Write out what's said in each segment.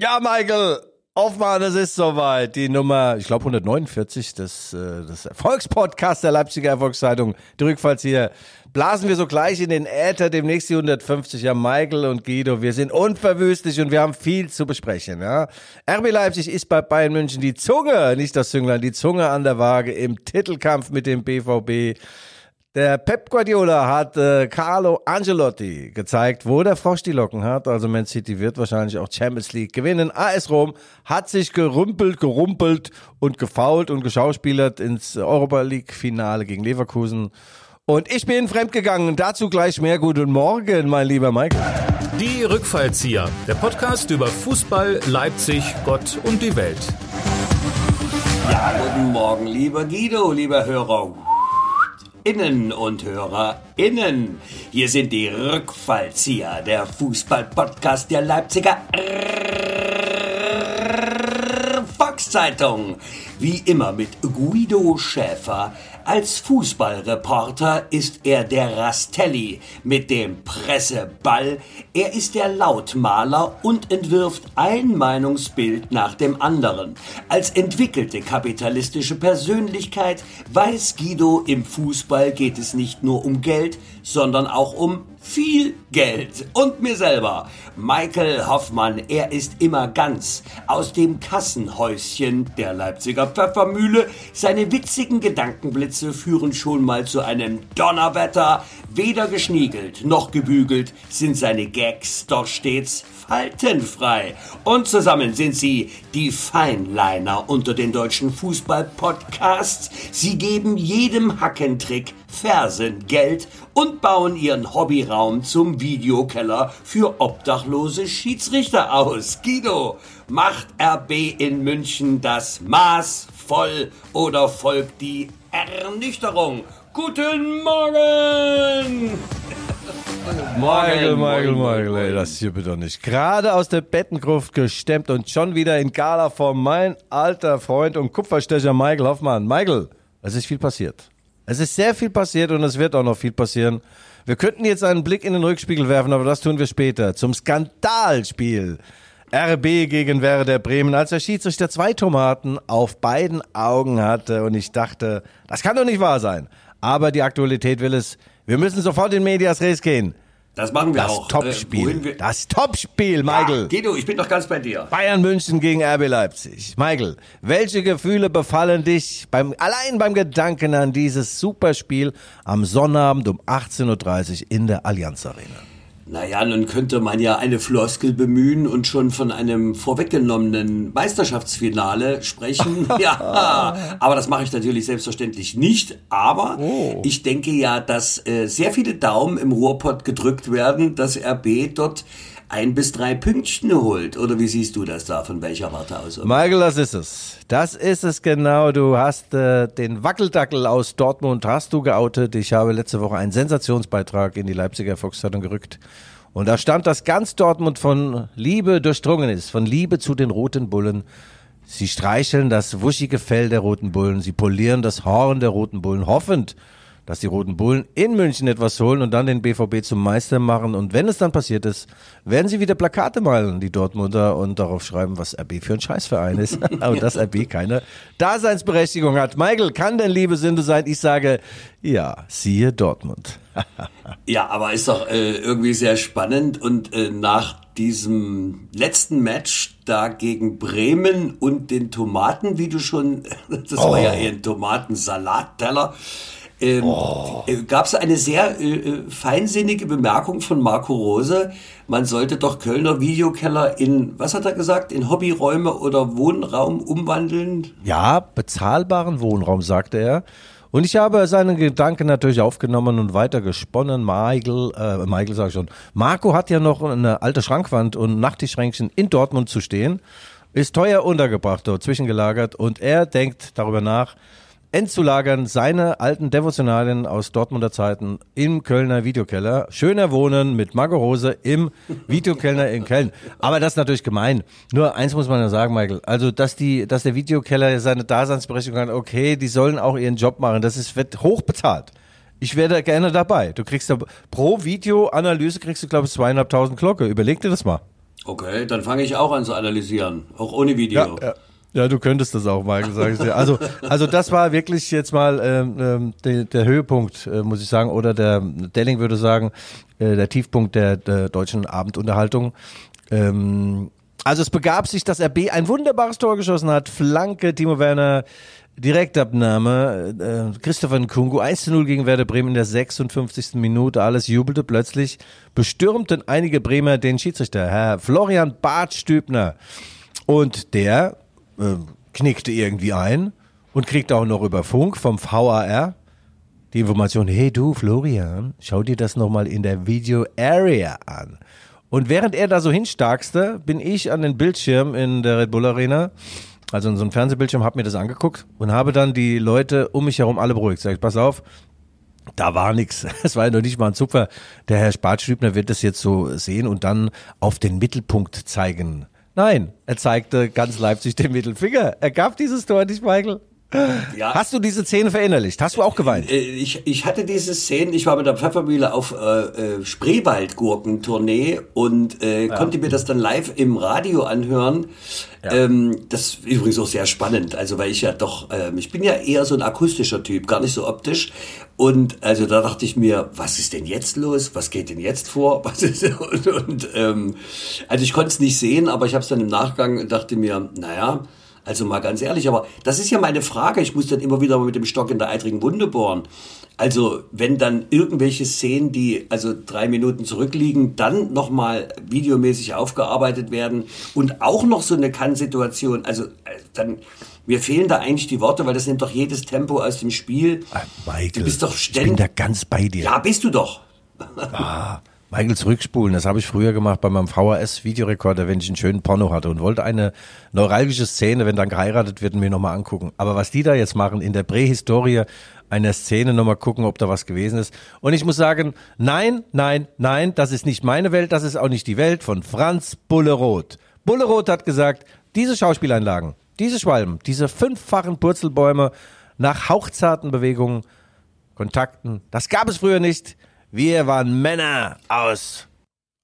Ja, Michael, Aufmachen, es ist soweit. Die Nummer, ich glaube 149 des, äh, des Erfolgspodcasts der Leipziger Erfolgszeitung. Die Rückfallzieher blasen wir so gleich in den Äther demnächst die 150. Ja, Michael und Guido, wir sind unverwüstlich und wir haben viel zu besprechen. Ja. RB Leipzig ist bei Bayern München die Zunge, nicht das Zünglein, die Zunge an der Waage im Titelkampf mit dem BVB. Der Pep Guardiola hat äh, Carlo Angelotti gezeigt, wo der Frosch die Locken hat. Also Man City wird wahrscheinlich auch Champions League gewinnen. AS Rom hat sich gerümpelt, gerumpelt und gefault und geschauspielert ins Europa League Finale gegen Leverkusen. Und ich bin fremdgegangen. Dazu gleich mehr. Guten Morgen, mein lieber Michael. Die Rückfallzieher. Der Podcast über Fußball, Leipzig, Gott und die Welt. Ja, guten Morgen, lieber Guido, lieber Hörer. Innen und HörerInnen. Hier sind die Rückfallzieher, der Fußball-Podcast der Leipziger Volkszeitung. Wie immer mit Guido Schäfer, als Fußballreporter ist er der Rastelli mit dem Presseball. Er ist der Lautmaler und entwirft ein Meinungsbild nach dem anderen. Als entwickelte kapitalistische Persönlichkeit weiß Guido, im Fußball geht es nicht nur um Geld, sondern auch um viel Geld. Und mir selber. Michael Hoffmann, er ist immer ganz aus dem Kassenhäuschen der Leipziger Pfeffermühle. Seine witzigen Gedankenblitze führen schon mal zu einem Donnerwetter. Weder geschniegelt noch gebügelt sind seine Gags doch stets faltenfrei. Und zusammen sind sie die Feinliner unter den deutschen Fußball-Podcasts. Sie geben jedem Hackentrick Fersengeld und bauen ihren Hobbyraum zum Videokeller für obdachlose Schiedsrichter aus. Guido, macht RB in München das Maß voll oder folgt die Ernüchterung? Guten Morgen! Michael, Michael, Michael, ey, das hier bitte nicht. Gerade aus der Bettengruft gestemmt und schon wieder in Galaform. Mein alter Freund und Kupferstecher Michael Hoffmann. Michael, es ist viel passiert. Es ist sehr viel passiert und es wird auch noch viel passieren. Wir könnten jetzt einen Blick in den Rückspiegel werfen, aber das tun wir später. Zum Skandalspiel. RB gegen Werder Bremen, als der Schiedsrichter zwei Tomaten auf beiden Augen hatte und ich dachte, das kann doch nicht wahr sein. Aber die Aktualität will es. Wir müssen sofort in Medias Res gehen. Das machen wir Das auch. Topspiel. Äh, das Topspiel, Michael. Ja, Guido, ich bin doch ganz bei dir. Bayern München gegen RB Leipzig. Michael, welche Gefühle befallen dich beim, allein beim Gedanken an dieses Superspiel am Sonnabend um 18.30 Uhr in der Allianz Arena? Naja, nun könnte man ja eine Floskel bemühen und schon von einem vorweggenommenen Meisterschaftsfinale sprechen. ja, aber das mache ich natürlich selbstverständlich nicht. Aber Oh. ich denke ja, dass äh, sehr viele Daumen im Ruhrpott gedrückt werden, dass RB dort ein bis drei Pünktchen holt. Oder wie siehst du das da? Von welcher Warte aus? Michael, das ist es. Das ist es genau. Du hast äh, den Wackeldackel aus Dortmund hast du geoutet. Ich habe letzte Woche einen Sensationsbeitrag in die Leipziger Volkszeitung gerückt. Und da stand, dass ganz Dortmund von Liebe durchdrungen ist, von Liebe zu den roten Bullen. Sie streicheln das wuschige Fell der roten Bullen, sie polieren das Horn der roten Bullen, hoffend, dass die roten Bullen in München etwas holen und dann den BVB zum Meister machen. Und wenn es dann passiert ist, werden sie wieder Plakate malen, die Dortmunder, und darauf schreiben, was RB für ein Scheißverein ist. und dass RB keine Daseinsberechtigung hat. Michael, kann denn Liebe Sünde sein? Ich sage, ja, siehe Dortmund. Ja, aber ist doch äh, irgendwie sehr spannend und äh, nach diesem letzten Match da gegen Bremen und den Tomaten, wie du schon, das war ja eher ein Tomatensalatteller, ähm, äh, gab es eine sehr äh, äh, feinsinnige Bemerkung von Marco Rose. Man sollte doch Kölner Videokeller in, was hat er gesagt, in Hobbyräume oder Wohnraum umwandeln. Ja, bezahlbaren Wohnraum, sagte er. Und ich habe seine Gedanken natürlich aufgenommen und weiter gesponnen. Michael, äh, Michael sag ich schon. Marco hat ja noch eine alte Schrankwand und Nachttischschränkchen in Dortmund zu stehen. Ist teuer untergebracht dort, zwischengelagert. Und er denkt darüber nach, entzulagern seine alten Devotionalien aus Dortmunder Zeiten im Kölner Videokeller. Schöner Wohnen mit Marco Rose im Videokeller in Köln. Aber das ist natürlich gemein. Nur eins muss man ja sagen, Michael. Also, dass die, dass der Videokeller seine Daseinsberechtigung hat, okay, die sollen auch ihren Job machen. Das ist, wird hoch bezahlt. Ich wäre da gerne dabei. Du kriegst da, pro Videoanalyse kriegst du, glaube ich, zweieinhalbtausend Glocke. Überleg dir das mal. Okay, dann fange ich auch an zu analysieren, auch ohne Video. Ja, ja. Ja, du könntest das auch mal, sage ich dir. Also, also das war wirklich jetzt mal ähm, ähm, der, der Höhepunkt, äh, muss ich sagen, oder der Delling würde sagen, äh, der Tiefpunkt der, der deutschen Abendunterhaltung. Ähm, also es begab sich, dass RB ein wunderbares Tor geschossen hat. Flanke, Timo Werner, Direktabnahme, äh, Christopher Nkungu, 1 zu 0 gegen Werder Bremen in der 56. Minute. Alles jubelte plötzlich. Bestürmten einige Bremer den Schiedsrichter, Herr Florian Bartstübner. Und der äh, knickte irgendwie ein und kriegte auch noch über Funk vom VAR die Information, hey du Florian, schau dir das nochmal in der Video Area an. Und während er da so hinstarkste, bin ich an den Bildschirm in der Red Bull Arena, also in so einem Fernsehbildschirm, habe mir das angeguckt und habe dann die Leute um mich herum alle beruhigt. Sag ich, pass auf, da war nichts. Es war ja noch nicht mal ein Zupfer. Der Herr Spartstübner wird das jetzt so sehen und dann auf den Mittelpunkt zeigen. Nein, er zeigte ganz Leipzig den Mittelfinger. Er gab dieses Tor nicht, Michael. Ja. Hast du diese Szene verinnerlicht? Hast du auch geweint? Äh, ich, ich hatte diese Szene, ich war mit der Pfeffermühle auf äh, äh Spreewaldgurkentournee und äh, ja. konnte mir das dann live im Radio anhören. Ja. Ähm, das ist übrigens auch sehr spannend, also weil ich ja doch, ähm, ich bin ja eher so ein akustischer Typ, gar nicht so optisch. Und also da dachte ich mir, was ist denn jetzt los? Was geht denn jetzt vor? Was ist, und, und ähm, also ich konnte es nicht sehen, aber ich habe es dann im Nachgang dachte mir, naja, also mal ganz ehrlich, aber das ist ja meine Frage. Ich muss dann immer wieder mit dem Stock in der eitrigen Wunde bohren. Also wenn dann irgendwelche Szenen, die also drei Minuten zurückliegen, dann nochmal videomäßig aufgearbeitet werden und auch noch so eine Kann-Situation, also äh, dann mir fehlen da eigentlich die Worte, weil das nimmt doch jedes Tempo aus dem Spiel. Ah, Michael, du bist doch ständig. Ich bin da ganz bei dir. Ja, bist du doch. Ah, Michael zurückspulen, das habe ich früher gemacht bei meinem VHS-Videorekorder, wenn ich einen schönen Porno hatte und wollte eine neuralgische Szene, wenn dann geheiratet wird, mir nochmal angucken. Aber was die da jetzt machen, in der Prähistorie einer Szene nochmal gucken, ob da was gewesen ist. Und ich muss sagen, nein, nein, nein, das ist nicht meine Welt, das ist auch nicht die Welt von Franz Bulleroth. Bulleroth hat gesagt, diese Schauspieleinlagen, diese Schwalben, diese fünffachen Purzelbäume nach hauchzarten Bewegungen, Kontakten, das gab es früher nicht. Wir waren Männer aus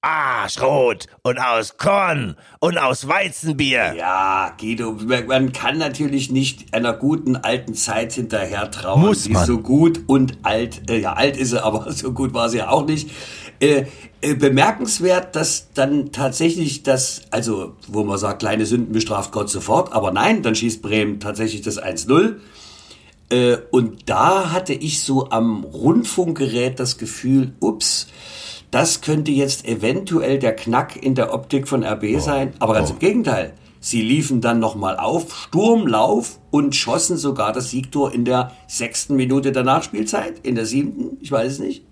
Arschrot und aus Korn und aus Weizenbier. Ja, Guido, man kann natürlich nicht einer guten alten Zeit hinterher trauen. Muss man. Die so gut und alt, äh, ja, alt ist sie, aber so gut war sie ja auch nicht. Äh, äh, bemerkenswert, dass dann tatsächlich das, also wo man sagt, kleine Sünden bestraft Gott sofort, aber nein, dann schießt Bremen tatsächlich das 1-0. Äh, und da hatte ich so am Rundfunkgerät das Gefühl, ups, das könnte jetzt eventuell der Knack in der Optik von RB oh. sein. Aber ganz oh. im Gegenteil. Sie liefen dann nochmal auf, Sturmlauf und schossen sogar das Siegtor in der sechsten Minute der Nachspielzeit, in der siebten, ich weiß es nicht.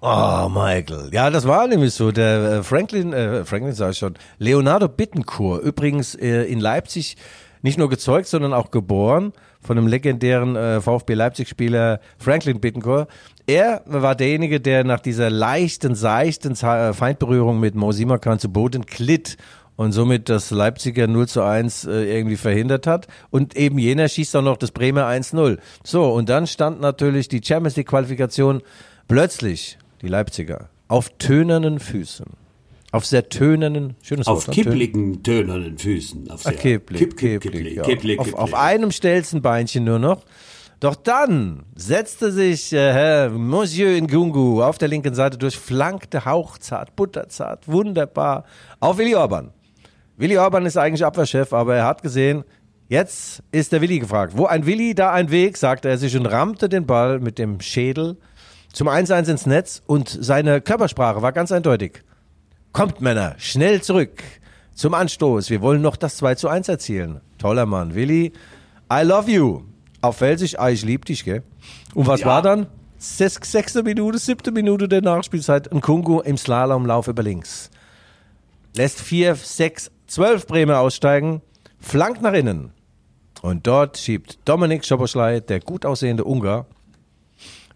Oh, Michael. Ja, das war nämlich so. Der äh, Franklin, äh, Franklin sag ich schon, Leonardo Bittencourt, übrigens äh, in Leipzig nicht nur gezeugt, sondern auch geboren von dem legendären äh, VfB Leipzig-Spieler Franklin Bittencourt. Er war derjenige, der nach dieser leichten, seichten äh, Feindberührung mit Mo Simakan zu Boden glitt und somit das Leipziger 0 zu 1 äh, irgendwie verhindert hat. Und eben jener schießt auch noch das Bremer 1-0. So, und dann stand natürlich die Champions League-Qualifikation plötzlich, die Leipziger, auf tönernen Füßen. Auf sehr tönernen, schönes Auf Wort, kippligen, tönernen Füßen. Auf, sehr ah, kipplig, kipp, kipp, kipplig, ja. kipplig, auf, auf einem Stelzenbeinchen nur noch. Doch dann setzte sich äh, Herr Monsieur Ngungu auf der linken Seite durch, flankte hauchzart, butterzart, wunderbar auf Willi Orban. Willi Orban ist eigentlich Abwehrchef, aber er hat gesehen, jetzt ist der Willi gefragt. Wo ein Willi, da ein Weg, sagte er sich und rammte den Ball mit dem Schädel zum 1-1 ins Netz und seine Körpersprache war ganz eindeutig. Kommt Männer, schnell zurück zum Anstoß. Wir wollen noch das 2 zu 1 erzielen. Toller Mann. Willi, I love you. Auf Felsisch, ah, ich lieb dich, gell? Und was ja. war dann? sechste Minute, siebte Minute der Nachspielzeit. Ein Kungu im Slalomlauf über links. Lässt vier, sechs, zwölf Bremer aussteigen, flankt nach innen. Und dort schiebt Dominik Schoboschlei, der gut aussehende Ungar,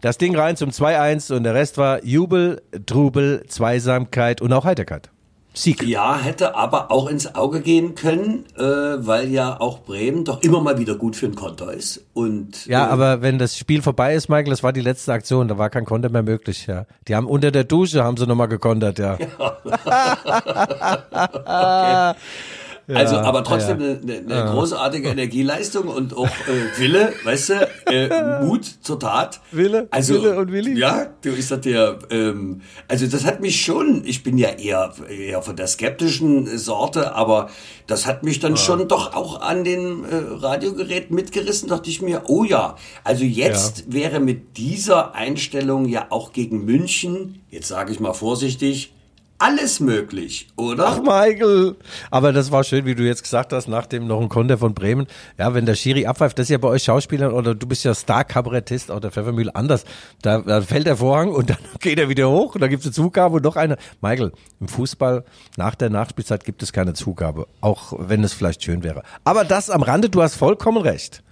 das Ding rein zum 2-1 und der Rest war Jubel, Trubel, Zweisamkeit und auch Heiterkeit. Sieg. Ja, hätte aber auch ins Auge gehen können, äh, weil ja auch Bremen doch immer mal wieder gut für ein Konter ist. Und, Ja, äh, aber wenn das Spiel vorbei ist, Michael, das war die letzte Aktion, da war kein Konter mehr möglich, ja. Die haben unter der Dusche, haben sie nochmal gekontert, ja. Also, aber trotzdem ja. eine, eine großartige Energieleistung und auch äh, Wille, weißt du, äh, Mut zur Tat. Wille, also, Wille und Willi. Ja, du ist das der, ähm, also das hat mich schon, ich bin ja eher, eher von der skeptischen Sorte, aber das hat mich dann schon doch auch an den äh, Radiogeräten mitgerissen, dachte ich mir, oh ja, also jetzt wäre mit dieser Einstellung ja auch gegen München, jetzt sage ich mal vorsichtig, alles möglich, oder? Ach, Michael. Aber das war schön, wie du jetzt gesagt hast, nach dem noch ein Konter von Bremen. Ja, wenn der Schiri abpfeift, das ist ja bei euch Schauspielern oder du bist ja Star-Kabarettist oder Pfeffermühle anders. Da, da fällt der Vorhang und dann geht er wieder hoch und dann gibt es eine Zugabe und noch eine. Michael, im Fußball nach der Nachspielzeit gibt es keine Zugabe, auch wenn es vielleicht schön wäre. Aber das am Rande, du hast vollkommen recht.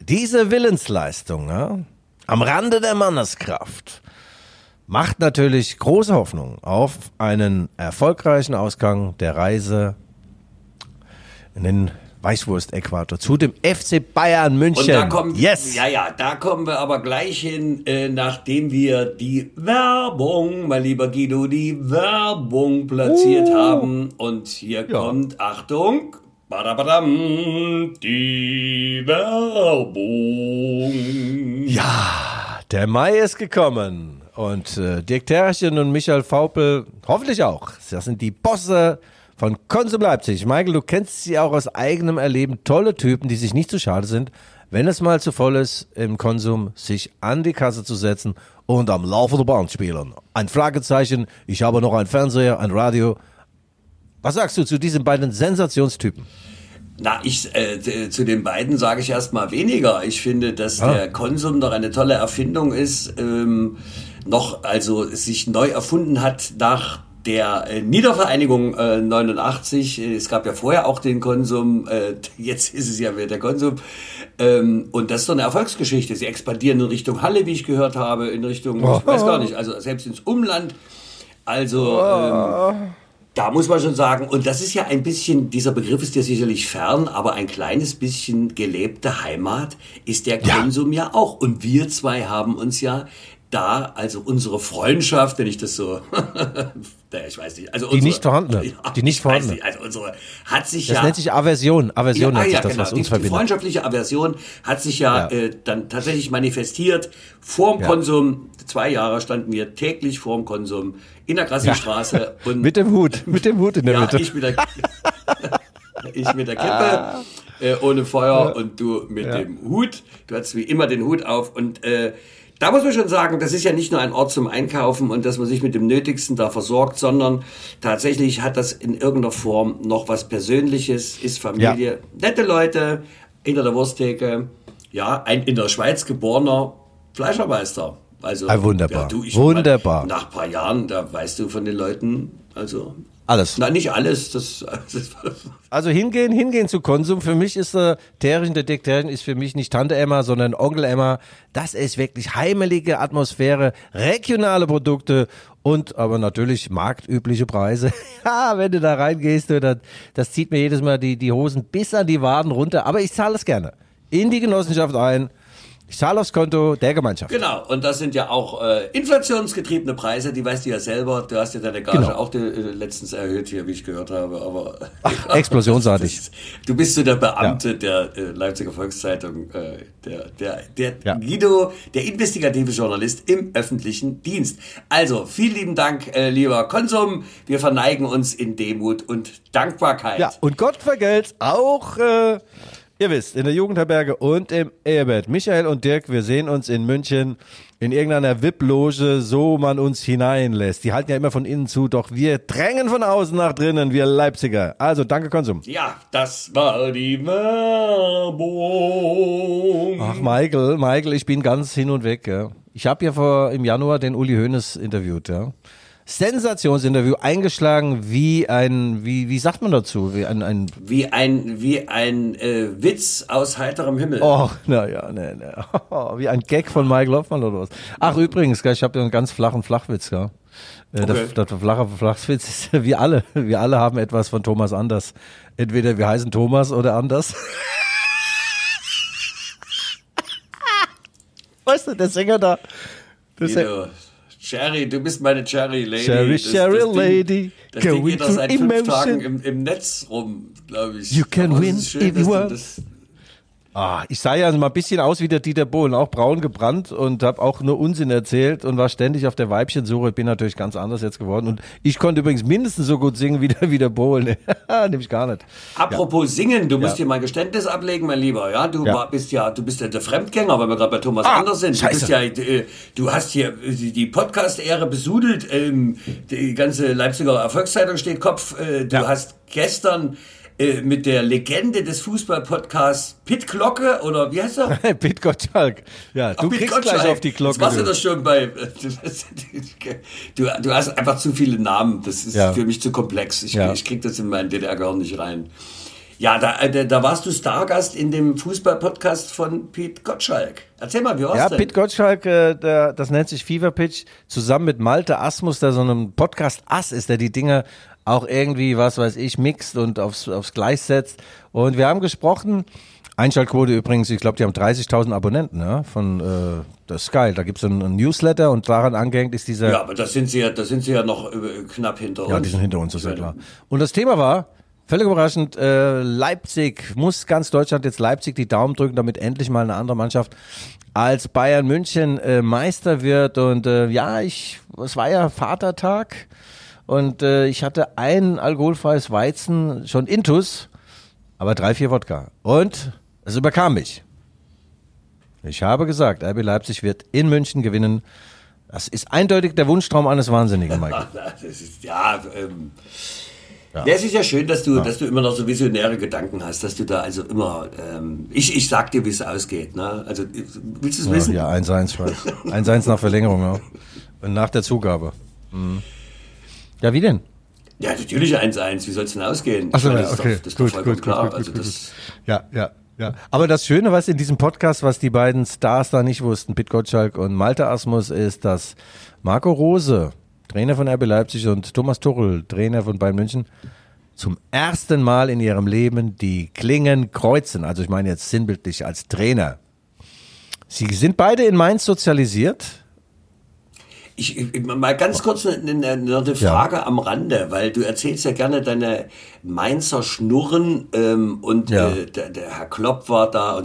Diese Willensleistung, ne? am Rande der Manneskraft, macht natürlich große Hoffnung auf einen erfolgreichen Ausgang der Reise in den Weißwurst-Äquator zu dem FC Bayern München. Und da kommen, yes! ja, ja, da kommen wir aber gleich hin, äh, nachdem wir die Werbung, mein lieber Guido, die Werbung platziert Uh. haben. Und hier kommt, Achtung, badabadam, die Werbung. Ja, der Mai ist gekommen und äh, Dirk Terchen und Michael Vaupel hoffentlich auch. Das sind die Bosse von Konsum Leipzig. Michael, du kennst sie auch aus eigenem Erleben. Tolle Typen, die sich nicht zu schade sind, wenn es mal zu voll ist, im Konsum sich an die Kasse zu setzen und am Laufe der Bahn spielen. Ein Fragezeichen, ich habe noch einen Fernseher, ein Radio. Was sagst du zu diesen beiden Sensationstypen? Na, ich äh, zu den beiden sage ich erstmal weniger. Ich finde, dass Ah. der Konsum doch eine tolle Erfindung ist, ähm, noch also sich neu erfunden hat nach der äh, Niedervereinigung äh, 89. Äh, Es gab ja vorher auch den Konsum, äh, jetzt ist es ja wieder der Konsum. Ähm, und das ist doch eine Erfolgsgeschichte. Sie expandieren in Richtung Halle, wie ich gehört habe, in Richtung, ich weiß gar nicht, also selbst ins Umland. Also ähm, da muss man schon sagen, und das ist ja ein bisschen, dieser Begriff ist dir sicherlich fern, aber ein kleines bisschen gelebte Heimat ist der Konsum ja auch. Und wir zwei haben uns ja da, also unsere Freundschaft, wenn ich das so, naja, ich weiß nicht, also Die unsere, nicht vorhandene. Die nicht vorhandene. nicht, also unsere hat sich Das ja nennt sich Aversion. Aversion ja, ah, ja, das, genau. was die, uns die verbindet. freundschaftliche Aversion hat sich ja, Ja. Äh, dann tatsächlich manifestiert. Vorm Ja. Konsum, zwei Jahre standen wir täglich vorm Konsum in der Grassi-Straße. und Mit dem Hut, mit dem Hut in der ja, Mitte. ich mit der, ich mit der Kippe, äh, ohne Feuer und du mit dem Hut. Du hattest wie immer den Hut auf und äh, da muss man schon sagen, das ist ja nicht nur ein Ort zum Einkaufen und dass man sich mit dem Nötigsten da versorgt, sondern tatsächlich hat das in irgendeiner Form noch was Persönliches, ist Familie, nette Leute hinter der Wursttheke, ja, ein in der Schweiz geborener Fleischermeister. Also, Ah, wunderbar. Ja, du, ich, Wunderbar. Nach ein paar Jahren, da weißt du von den Leuten, also Alles. Nein, nicht alles. Das, das Also hingehen, hingehen zu Konsum. Für mich ist der Terrien, der Dick Terrien ist für mich nicht Tante Emma, sondern Onkel Emma. Das ist wirklich heimelige Atmosphäre, regionale Produkte und aber natürlich marktübliche Preise. ja, wenn du da reingehst, das, das zieht mir jedes Mal die, die Hosen bis an die Waden runter. Aber ich zahle es gerne. In die Genossenschaft ein. Ich zahle aufs Konto der Gemeinschaft. genau. Und das sind ja auch äh, inflationsgetriebene Preise. Die weißt du ja selber. Du hast ja deine Gage Genau. auch äh, letztens erhöht hier, wie ich gehört habe. Aber Ach, explosionsartig. Das Du bist so der Beamte der äh, Leipziger Volkszeitung, äh, der, der, der Ja. Guido, der investigative Journalist im öffentlichen Dienst. Also, vielen lieben Dank, äh, lieber Konsum. Wir verneigen uns in Demut und Dankbarkeit. Ja, und Gott vergelt's auch, äh, ihr wisst, in der Jugendherberge und im Ehebett. Michael und Dirk, wir sehen uns in München in irgendeiner VIP-Loge, so man uns hineinlässt. Die halten ja immer von innen zu, doch wir drängen von außen nach drinnen, wir Leipziger. Also, danke Konsum. Ja, das war die Werbung. Ach, Michael, Michael, ich bin ganz hin und weg. Ja. Ich habe ja vor im Januar den Uli Hoeneß interviewt. Ja. Sensationsinterview, eingeschlagen wie ein, wie, wie sagt man dazu? Wie ein, ein Wie ein, wie ein äh, Witz aus heiterem Himmel. Oh, naja, ne, ne. Wie ein Gag von Mike Hoffmann oder was. Ach, übrigens, ich habe ja einen ganz flachen Flachwitz, ja. Äh, okay. Der, der flache Flachwitz ist, wir alle, wir alle haben etwas von Thomas Anders. Entweder wir heißen Thomas oder Anders. weißt du, der Sänger da. Der Sänger, Cherry, du bist meine Cherry Lady. Cherry, das, Cherry das Lady. Das Ding geht doch seit fünf Tagen im, im Netz rum, glaube ich. You can win if you want. Ah, ich sah ja mal ein bisschen aus wie der Dieter Bohlen, auch braun gebrannt und habe auch nur Unsinn erzählt und war ständig auf der Weibchensuche. Bin natürlich ganz anders jetzt geworden und ich konnte übrigens mindestens so gut singen wie der, wie der Bohlen. Nämlich gar nicht. Apropos ja. singen, du musst ja. dir mal Geständnis ablegen, mein Lieber. Ja, du ja. bist ja, du bist ja der Fremdgänger, weil wir gerade bei Thomas ah, Anders sind. Du bist ja, äh, du hast hier die Podcast-Ehre besudelt. Ähm, die ganze Leipziger Erfolgszeitung steht Kopf. Äh, du hast gestern äh, mit der Legende des Fußball-Podcasts Pit Glocke oder wie heißt er? Pit Gottschalk. Ja, du Ach, kriegst Gottschalk. gleich auf die Glocke. Das warst du doch schon bei. Du, du hast einfach zu viele Namen. Das ist ja. für mich zu komplex. Ich, ja. ich krieg das in meinen DDR-Gehirn nicht rein. Ja, da, äh, da, da warst du Stargast in dem Fußball-Podcast von Pete Gottschalk. Erzähl mal, wie war's ja, denn? Pete Gottschalk, äh, der, das nennt sich Fever Pitch, zusammen mit Malte Asmus, der so einem Podcast-Ass ist, der die Dinge auch irgendwie, was weiß ich, mixt und aufs, aufs Gleis setzt. Und wir haben gesprochen, Einschaltquote übrigens, ich glaube, die haben 30.000 Abonnenten ja, von äh, das ist geil. Da gibt es ein, Newsletter und daran angehängt ist dieser. Ja, aber da sind sie ja, da sind sie ja noch äh, knapp hinter uns. Ja, die sind hinter uns, das ist ja klar. Und das Thema war, völlig überraschend, äh, Leipzig, muss ganz Deutschland jetzt Leipzig die Daumen drücken, damit endlich mal eine andere Mannschaft als Bayern München äh, Meister wird. Und äh, ja, ich, es war ja Vatertag. Und äh, ich hatte ein alkoholfreies Weizen, schon Intus, aber drei, vier Wodka. Und es überkam mich. Ich habe gesagt, RB Leipzig wird in München gewinnen. Das ist eindeutig der Wunschtraum eines Wahnsinnigen, Michael. ist, ja, ähm, ja. ja. es ist ja schön, dass du, ja. dass du immer noch so visionäre Gedanken hast, dass du da also immer, ähm, ich, ich sag dir, wie es ausgeht. Ne? Also, willst du es ja, wissen? Ja, 1-1, 1-1 nach Verlängerung, ja. Und nach der Zugabe. Mhm. Ja, wie denn? Ja, natürlich 1-1. Wie soll es denn ausgehen? Achso, ja, okay. Doch, das ist gut, doch gut, klar. Gut, also gut, Ja, ja. Ja, aber das Schöne, was in diesem Podcast, was die beiden Stars da nicht wussten, Pit Gottschalk und Malte Asmus, ist, dass Marco Rose, Trainer von RB Leipzig und Thomas Tuchel, Trainer von Bayern München, zum ersten Mal in ihrem Leben die Klingen kreuzen. Also ich meine jetzt sinnbildlich als Trainer. Sie sind beide in Mainz sozialisiert, ich, mal ganz kurz eine, eine Frage ja. am Rande, weil du erzählst ja gerne deine Mainzer Schnurren ähm, und ja. äh, der, der, Herr Klopp war da.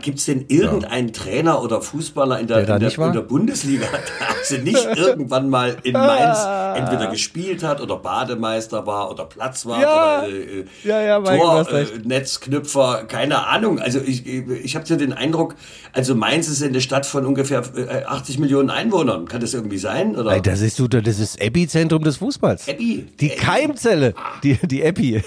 Gibt es denn irgendeinen ja. Trainer oder Fußballer in der, der, in der, in der Bundesliga, der also nicht irgendwann mal in Mainz entweder gespielt hat oder Bademeister war oder Platzwart ja. oder äh, ja, ja, Tor, äh, Netzknüpfer, keine Ahnung. Also ich, ich habe so den Eindruck, also Mainz ist eine Stadt von ungefähr 80 äh, Millionen Einwohnern. Kann das irgendwie sein? Oder? Nein, das ist du, das ist Epizentrum des Fußballs. Epi. Die Keimzelle, die, die Epi.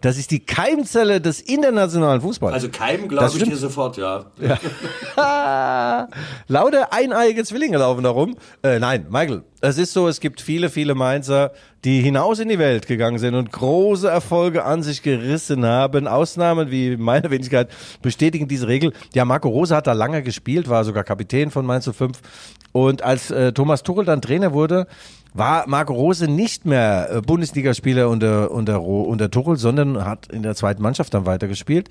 Das ist die Keimzelle des internationalen Fußballs. Also Keim glaube ich dir sofort, ja. ja. Lauter eineiige Zwillinge laufen da rum. Äh, nein, Michael, es ist so, es gibt viele, viele Mainzer, die hinaus in die Welt gegangen sind und große Erfolge an sich gerissen haben. Ausnahmen wie meine Wenigkeit bestätigen diese Regel. Ja, Marco Rose hat da lange gespielt, war sogar Kapitän von Mainz 05. Und als äh, Thomas Tuchel dann Trainer wurde, war Marco Rose nicht mehr äh, Bundesligaspieler unter, unter, unter Tuchel, sondern hat in der zweiten Mannschaft dann weitergespielt.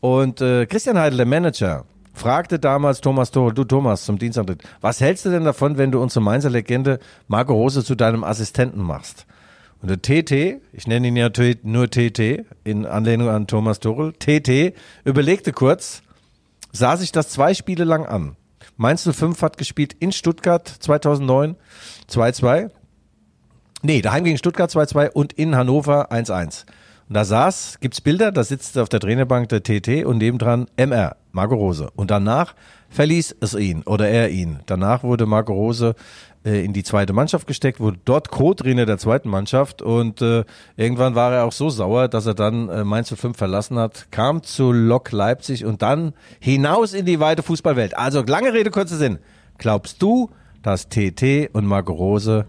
Und äh, Christian Heidel, der Manager, fragte damals Thomas Tuchel, du Thomas, zum Dienstantritt, was hältst du denn davon, wenn du unsere Mainzer Legende Marco Rose zu deinem Assistenten machst? Und der TT, ich nenne ihn ja nur TT, in Anlehnung an Thomas Tuchel, TT überlegte kurz, sah sich das zwei Spiele lang an. Mainz 05 hat gespielt in Stuttgart 2009 2-2. Nee, daheim gegen Stuttgart 2-2 und in Hannover 1-1. Und da saß, gibt's Bilder, da sitzt auf der Trainerbank der TT und nebendran MR, Marco Rose. Und danach verließ es ihn oder er ihn. Danach wurde Marco Rose äh, in die zweite Mannschaft gesteckt, wurde dort Co-Trainer der zweiten Mannschaft und äh, irgendwann war er auch so sauer, dass er dann äh, Mainz 05 verlassen hat, kam zu Lok Leipzig und dann hinaus in die weite Fußballwelt. Also lange Rede, kurzer Sinn. Glaubst du, dass TT und Marco Rose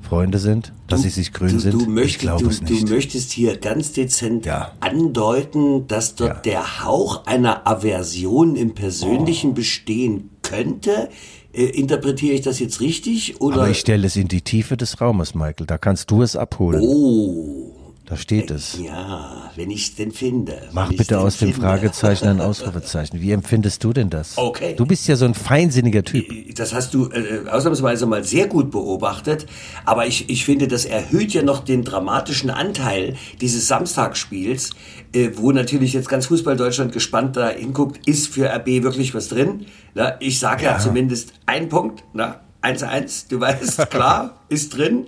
Freunde sind, dass du, sie sich grün du, sind? Du möchtest, ich du, es nicht. du möchtest hier ganz dezent ja. andeuten, dass dort ja. der Hauch einer Aversion im Persönlichen oh. bestehen könnte, Äh, interpretiere ich das jetzt richtig? Oder? Aber ich stelle es in die Tiefe des Raumes, Michael. Da kannst du es abholen. oh, Da steht es. ja, wenn ich es denn finde. Mach bitte aus dem finde. Fragezeichen ein Ausrufezeichen. Wie empfindest du denn das? Okay. Du bist ja so ein feinsinniger Typ. Das hast du äh, ausnahmsweise mal sehr gut beobachtet. Aber ich, ich finde, das erhöht ja noch den dramatischen Anteil dieses Samstagsspiels, äh, wo natürlich jetzt ganz Fußball Deutschland gespannt da hinguckt, ist für RB wirklich was drin? Na, ich sage ja. zumindest ein Punkt, na, 1-1, du weißt, klar, ist drin.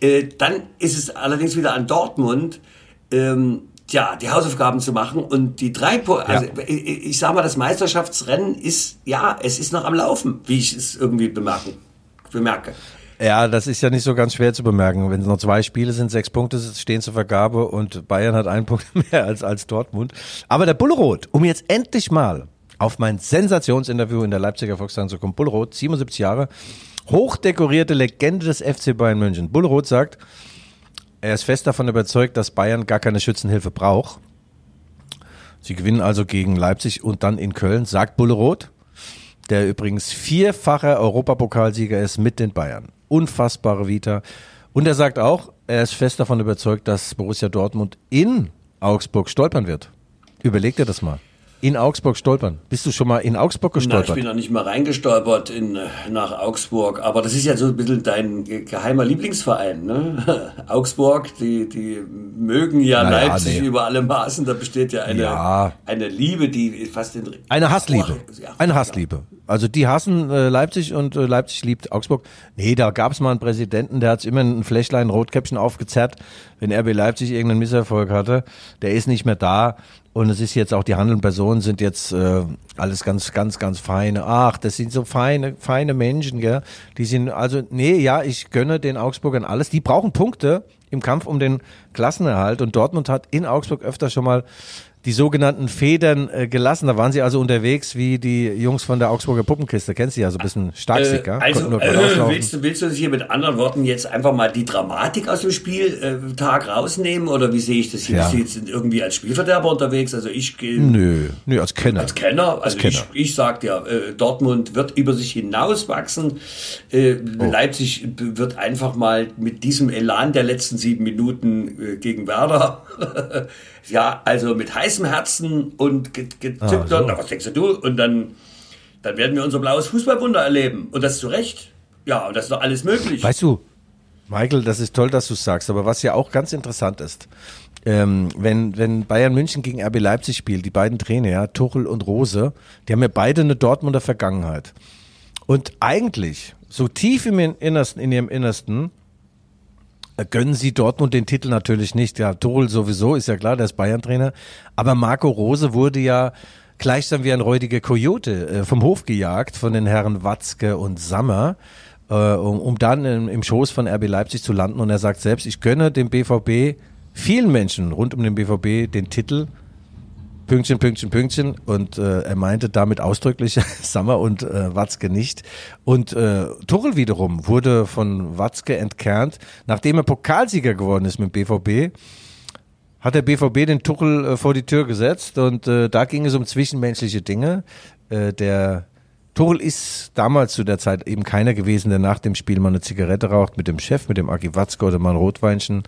Äh, dann ist es allerdings wieder an Dortmund, ähm, ja, die Hausaufgaben zu machen und die drei Punkte, also ich, ich sag mal, das Meisterschaftsrennen ist, ja, es ist noch am Laufen, wie ich es irgendwie bemerken, bemerke. Ja, das ist ja nicht so ganz schwer zu bemerken. Wenn es noch zwei Spiele sind, sechs Punkte stehen zur Vergabe und Bayern hat einen Punkt mehr als, als Dortmund. Aber der Bullrot, um jetzt endlich mal auf mein Sensationsinterview in der Leipziger Volkszeitung zu kommen, Bullrot, 77 Jahre, hochdekorierte Legende des FC Bayern München. Bullrot sagt, er ist fest davon überzeugt, dass Bayern gar keine Schützenhilfe braucht. Sie gewinnen also gegen Leipzig und dann in Köln, sagt Bulleroth, der übrigens vierfacher Europapokalsieger ist mit den Bayern. Unfassbare Vita. Und er sagt auch, er ist fest davon überzeugt, dass Borussia Dortmund in Augsburg stolpern wird. Überleg dir das mal. In Augsburg stolpern. Bist du schon mal in Augsburg Na, ich gestolpert? bin noch nicht mal reingestolpert in, nach Augsburg, aber das ist ja so ein bisschen dein ge- geheimer Lieblingsverein, ne? Augsburg, die, die mögen ja Naja, Leipzig nee. über alle Maßen, da besteht ja eine, Ja. eine Liebe, die fast in... Eine Hassliebe. Ja. Eine Hassliebe. Also die hassen äh, Leipzig und äh, Leipzig liebt Augsburg. Nee, da gab es mal einen Präsidenten, der hat immer ein Fläschlein ein Rotkäppchen aufgezerrt, wenn RB Leipzig irgendeinen Misserfolg hatte. Der ist nicht mehr da. Und es ist jetzt auch, die handelnden Personen sind jetzt äh, alles ganz, ganz, ganz feine. Ach, das sind so feine, feine Menschen, gell? Die sind, also, nee, ja, ich gönne den Augsburgern alles. Die brauchen Punkte im Kampf um den Klassenerhalt. Und Dortmund hat in Augsburg öfter schon mal die sogenannten Federn äh, gelassen. Da waren sie also unterwegs wie die Jungs von der Augsburger Puppenkiste. Kennst du ja, so ein bisschen starksig, Äh, ja? also, äh, willst, du, willst du hier mit anderen Worten jetzt einfach mal die Dramatik aus dem Spieltag rausnehmen oder wie sehe ich das hier? Ja. Bist du jetzt irgendwie als Spielverderber unterwegs? Also ich gehe Nö, nö, als Kenner. als Kenner, also Kenner. ich, ich sag dir, äh, Dortmund wird über sich hinauswachsen. Äh, Oh. Leipzig wird einfach mal mit diesem Elan der letzten sieben Minuten äh, gegen Werder, ja, also mit heißem Herzen und ge- gezückt, Ah, so. na, was denkst du? Und dann, dann werden wir unser blaues Fußballwunder erleben. Und das zu Recht. Ja, und das ist doch alles möglich. Weißt du, Michael, das ist toll, dass du es sagst, aber was ja auch ganz interessant ist, ähm, wenn, wenn Bayern München gegen RB Leipzig spielt, die beiden Trainer, ja, Tuchel und Rose, die haben ja beide eine Dortmunder Vergangenheit. Und eigentlich, so tief im Innersten, in ihrem Innersten, gönnen sie Dortmund den Titel natürlich nicht. Ja, Tuchel sowieso, ist ja klar, der ist Bayern-Trainer. Aber Marco Rose wurde ja gleichsam wie ein räudiger Kojote äh, vom Hof gejagt von den Herren Watzke und Sammer, äh, um, um dann im, im Schoß von RB Leipzig zu landen. Und er sagt selbst, ich gönne dem BVB, vielen Menschen rund um den BVB, den Titel. Pünktchen, Pünktchen, Pünktchen. Und äh, er meinte damit ausdrücklich Sammer und äh, Watzke nicht. Und äh, Tuchel wiederum wurde von Watzke entkernt, nachdem er Pokalsieger geworden ist mit BVB. Hat der BVB den Tuchel äh, vor die Tür gesetzt und äh, da ging es um zwischenmenschliche Dinge. Äh, der Tuchel ist damals zu der Zeit eben keiner gewesen, der nach dem Spiel mal eine Zigarette raucht mit dem Chef, mit dem Aki Watzke oder mal ein Rotweinchen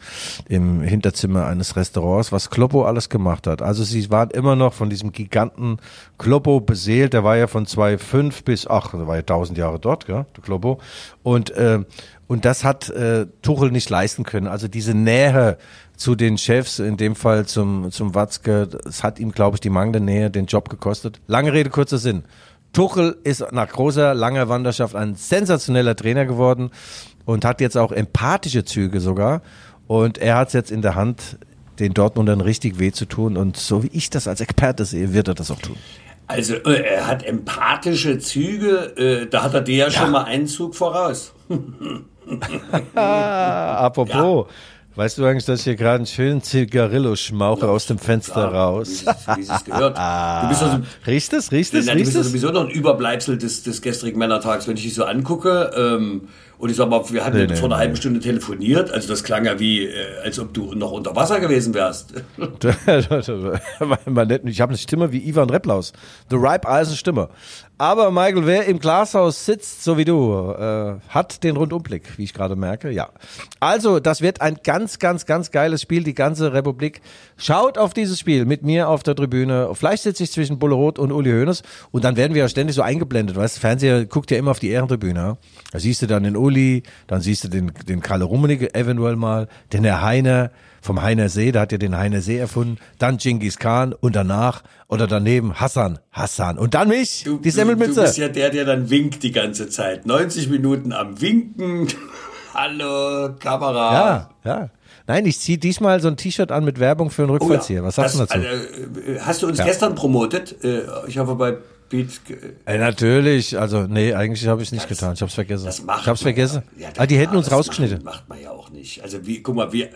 im Hinterzimmer eines Restaurants, was Kloppo alles gemacht hat. Also sie waren immer noch von diesem Giganten Kloppo beseelt. Der war ja von 2005 bis, ach, der war ja tausend Jahre dort, gell, der Kloppo. Und, äh, und das hat äh, Tuchel nicht leisten können. Also diese Nähe zu den Chefs, in dem Fall zum, zum Watzke, das hat ihm, glaube ich, die mangelnde Nähe den Job gekostet. Lange Rede, kurzer Sinn. Tuchel ist nach großer, langer Wanderschaft ein sensationeller Trainer geworden und hat jetzt auch empathische Züge sogar. Und er hat es jetzt in der Hand, den Dortmundern richtig weh zu tun. Und so wie ich das als Experte sehe, wird er das auch tun. Also äh, er hat empathische Züge, äh, da hat er dir ja, schon mal einen Zug voraus. Apropos, weißt du eigentlich, dass ich hier gerade einen schönen Zigarillo schmauche aus dem Fenster raus? Wie es- wie es gehört. Du bist also, Riecht es? Riecht es? Nein, du Riecht bist es? sowieso noch ein Überbleibsel des, des gestrigen Männertags, wenn ich dich so angucke. Ähm, Und ich sag mal, wir hatten nee, nee, vor einer nee. halben Stunde telefoniert. Also das klang ja wie, äh, als ob du noch unter Wasser gewesen wärst. ich habe eine Stimme wie Ivan Replaus. The Ripe Eisen Stimme. Aber Michael, wer im Glashaus sitzt, so wie du, äh, hat den Rundumblick, wie ich gerade merke. Ja. Also, das wird ein ganz, ganz, ganz geiles Spiel. Die ganze Republik schaut auf dieses Spiel mit mir auf der Tribüne. Vielleicht sitze ich zwischen Bulle Roth und Uli Hoeneß und dann werden wir ja ständig so eingeblendet. Weißt, Fernseher guckt ja immer auf die Ehrentribüne. Da siehst du dann den Uli, dann siehst du den, den Kalle Rummenigge eventuell mal, den Herr Heiner vom Heiner See, der hat ja den Heiner See erfunden, dann Genghis Khan und danach oder daneben Hassan, Hassan und dann mich, du, die Semmelmütze. Du bist ja der, der dann winkt die ganze Zeit. 90 Minuten am Winken. Hallo, Kamera. Ja, ja. Nein, ich ziehe diesmal so ein T-Shirt an mit Werbung für einen Rückfallzieher. Oh ja. Was sagst das, du dazu? Also, hast du uns ja. gestern promotet? Äh, ich hoffe bei Beat. Äh, natürlich, also nee, eigentlich habe ich es nicht das, getan. Ich habe es vergessen. Das macht ich habe es vergessen. Ja, ah, die hätten uns rausgeschnitten. Macht man ja auch nicht. Also wie, guck mal, wir